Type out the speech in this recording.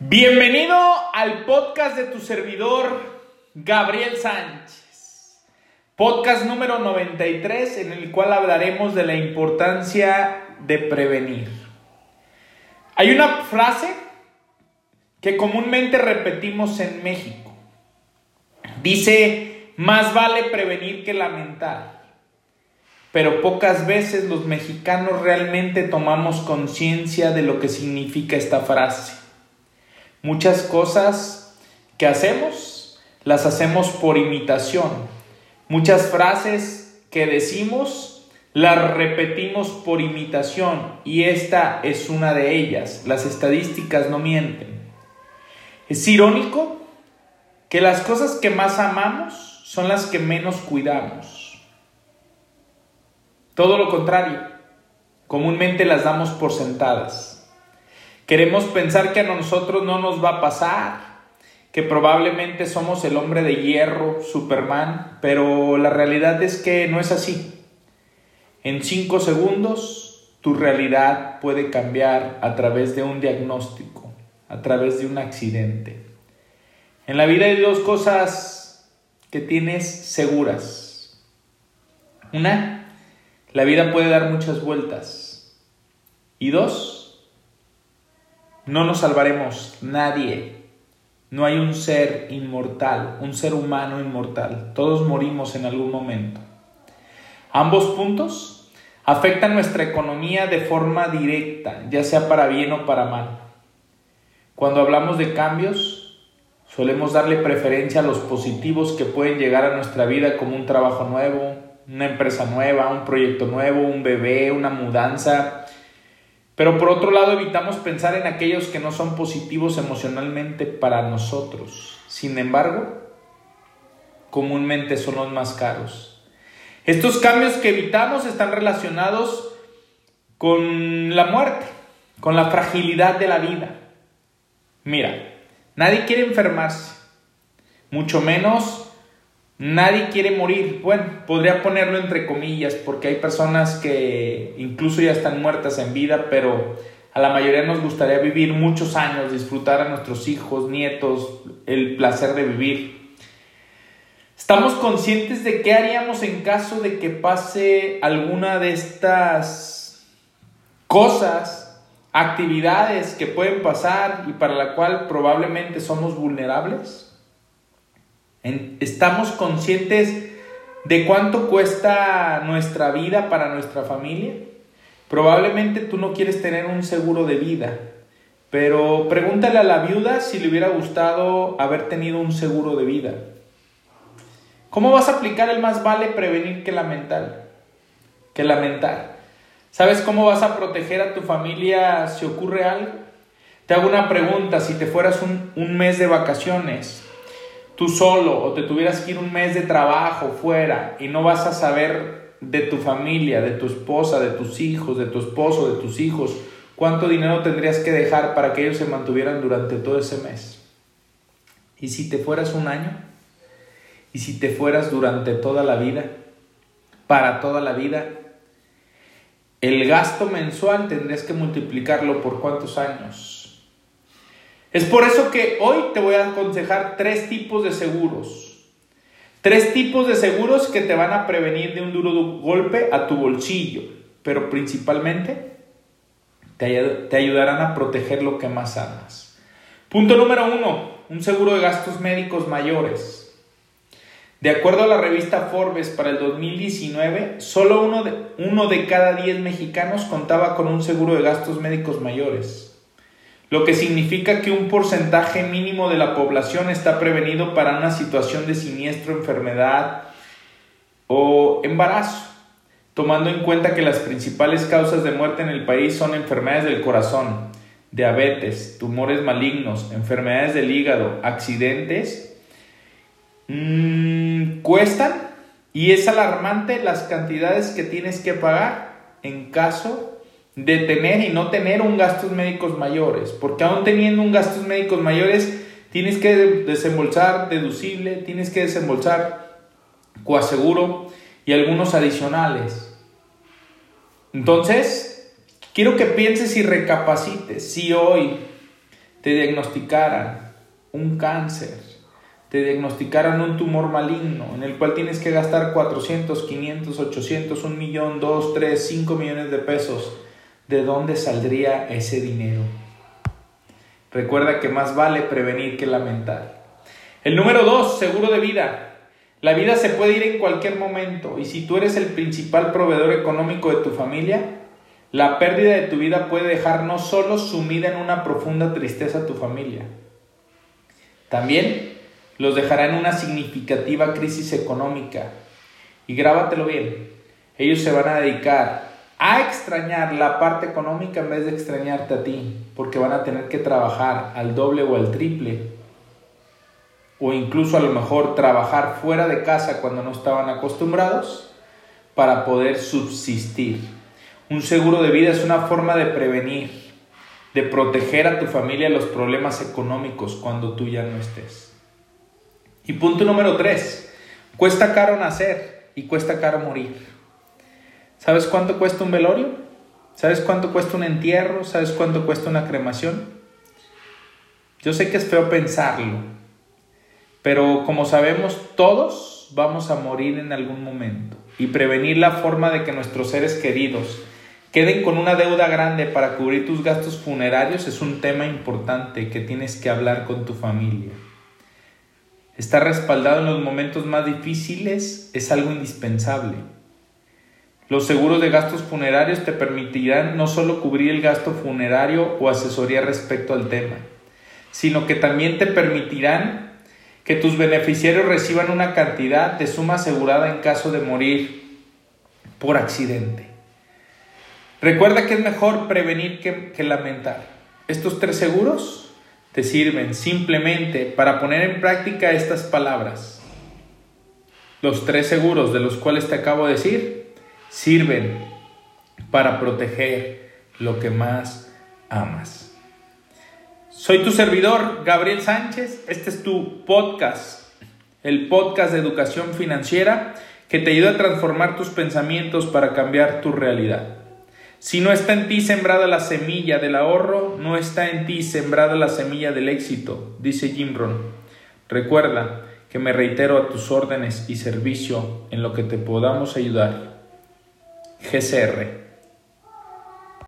Bienvenido al podcast de tu servidor Gabriel Sánchez. Podcast número 93 en el cual hablaremos de la importancia de prevenir. Hay una frase que comúnmente repetimos en México. Dice, más vale prevenir que lamentar. Pero pocas veces los mexicanos realmente tomamos conciencia de lo que significa esta frase. Muchas cosas que hacemos las hacemos por imitación. Muchas frases que decimos las repetimos por imitación y esta es una de ellas. Las estadísticas no mienten. Es irónico que las cosas que más amamos son las que menos cuidamos. Todo lo contrario, comúnmente las damos por sentadas. Queremos pensar que a nosotros no nos va a pasar, que probablemente somos el hombre de hierro, Superman, pero la realidad es que no es así. En cinco segundos tu realidad puede cambiar a través de un diagnóstico, a través de un accidente. En la vida hay dos cosas que tienes seguras. Una, la vida puede dar muchas vueltas. Y dos, no nos salvaremos nadie. No hay un ser inmortal, un ser humano inmortal. Todos morimos en algún momento. Ambos puntos afectan nuestra economía de forma directa, ya sea para bien o para mal. Cuando hablamos de cambios, solemos darle preferencia a los positivos que pueden llegar a nuestra vida como un trabajo nuevo, una empresa nueva, un proyecto nuevo, un bebé, una mudanza, pero por otro lado evitamos pensar en aquellos que no son positivos emocionalmente para nosotros. Sin embargo, comúnmente son los más caros. Estos cambios que evitamos están relacionados con la muerte, con la fragilidad de la vida. Mira, nadie quiere enfermarse, mucho menos Nadie quiere morir. Bueno, podría ponerlo entre comillas porque hay personas que incluso ya están muertas en vida, pero a la mayoría nos gustaría vivir muchos años, disfrutar a nuestros hijos, nietos, el placer de vivir. ¿Estamos conscientes de qué haríamos en caso de que pase alguna de estas cosas, actividades que pueden pasar y para la cual probablemente somos vulnerables? ¿Estamos conscientes de cuánto cuesta nuestra vida para nuestra familia? Probablemente tú no quieres tener un seguro de vida, pero pregúntale a la viuda si le hubiera gustado haber tenido un seguro de vida. ¿Cómo vas a aplicar el más vale prevenir que lamentar? Que lamentar. ¿Sabes cómo vas a proteger a tu familia si ocurre algo? Te hago una pregunta, si te fueras un, un mes de vacaciones, tú solo o te tuvieras que ir un mes de trabajo fuera y no vas a saber de tu familia, de tu esposa, de tus hijos, de tu esposo, de tus hijos, cuánto dinero tendrías que dejar para que ellos se mantuvieran durante todo ese mes. ¿Y si te fueras un año? ¿Y si te fueras durante toda la vida? Para toda la vida. El gasto mensual tendrías que multiplicarlo por cuántos años? Es por eso que hoy te voy a aconsejar tres tipos de seguros. Tres tipos de seguros que te van a prevenir de un duro golpe a tu bolsillo, pero principalmente te, ayudarán a proteger lo que más amas. Punto número uno, un seguro de gastos médicos mayores. De acuerdo a la revista Forbes para el 2019, solo uno de, uno de cada diez mexicanos contaba con un seguro de gastos médicos mayores lo que significa que un porcentaje mínimo de la población está prevenido para una situación de siniestro, enfermedad o embarazo, tomando en cuenta que las principales causas de muerte en el país son enfermedades del corazón, diabetes, tumores malignos, enfermedades del hígado, accidentes, mmm, cuestan y es alarmante las cantidades que tienes que pagar en caso de tener y no tener un gastos médicos mayores, porque aún teniendo un gastos médicos mayores, tienes que desembolsar deducible, tienes que desembolsar coaseguro y algunos adicionales. Entonces, quiero que pienses y recapacites si hoy te diagnosticaran un cáncer, te diagnosticaran un tumor maligno en el cual tienes que gastar 400, 500, 800, 1 millón, 2, 3, 5 millones de pesos, ¿de dónde saldría ese dinero? Recuerda que más vale prevenir que lamentar. El número 2, seguro de vida. La vida se puede ir en cualquier momento y si tú eres el principal proveedor económico de tu familia, la pérdida de tu vida puede dejar no solo sumida en una profunda tristeza a tu familia, también los dejará en una significativa crisis económica. Y grábatelo bien, ellos se van a dedicar a extrañar la parte económica en vez de extrañarte a ti, porque van a tener que trabajar al doble o al triple, o incluso a lo mejor trabajar fuera de casa cuando no estaban acostumbrados para poder subsistir. Un seguro de vida es una forma de prevenir, de proteger a tu familia los problemas económicos cuando tú ya no estés. Y punto número tres, cuesta caro nacer y cuesta caro morir. ¿Sabes cuánto cuesta un velorio? ¿Sabes cuánto cuesta un entierro? ¿Sabes cuánto cuesta una cremación? Yo sé que es feo pensarlo, pero como sabemos, todos vamos a morir en algún momento. Y prevenir la forma de que nuestros seres queridos queden con una deuda grande para cubrir tus gastos funerarios es un tema importante que tienes que hablar con tu familia. Estar respaldado en los momentos más difíciles es algo indispensable. Los seguros de gastos funerarios te permitirán no solo cubrir el gasto funerario o asesoría respecto al tema, sino que también te permitirán que tus beneficiarios reciban una cantidad de suma asegurada en caso de morir por accidente. Recuerda que es mejor prevenir que, que lamentar. Estos tres seguros te sirven simplemente para poner en práctica estas palabras. Los tres seguros de los cuales te acabo de decir sirven para proteger lo que más amas. Soy tu servidor, Gabriel Sánchez. Este es tu podcast, el podcast de educación financiera que te ayuda a transformar tus pensamientos para cambiar tu realidad. Si no está en ti sembrada la semilla del ahorro, no está en ti sembrada la semilla del éxito, dice Jim Rohn. Recuerda que me reitero a tus órdenes y servicio en lo que te podamos ayudar. GCR.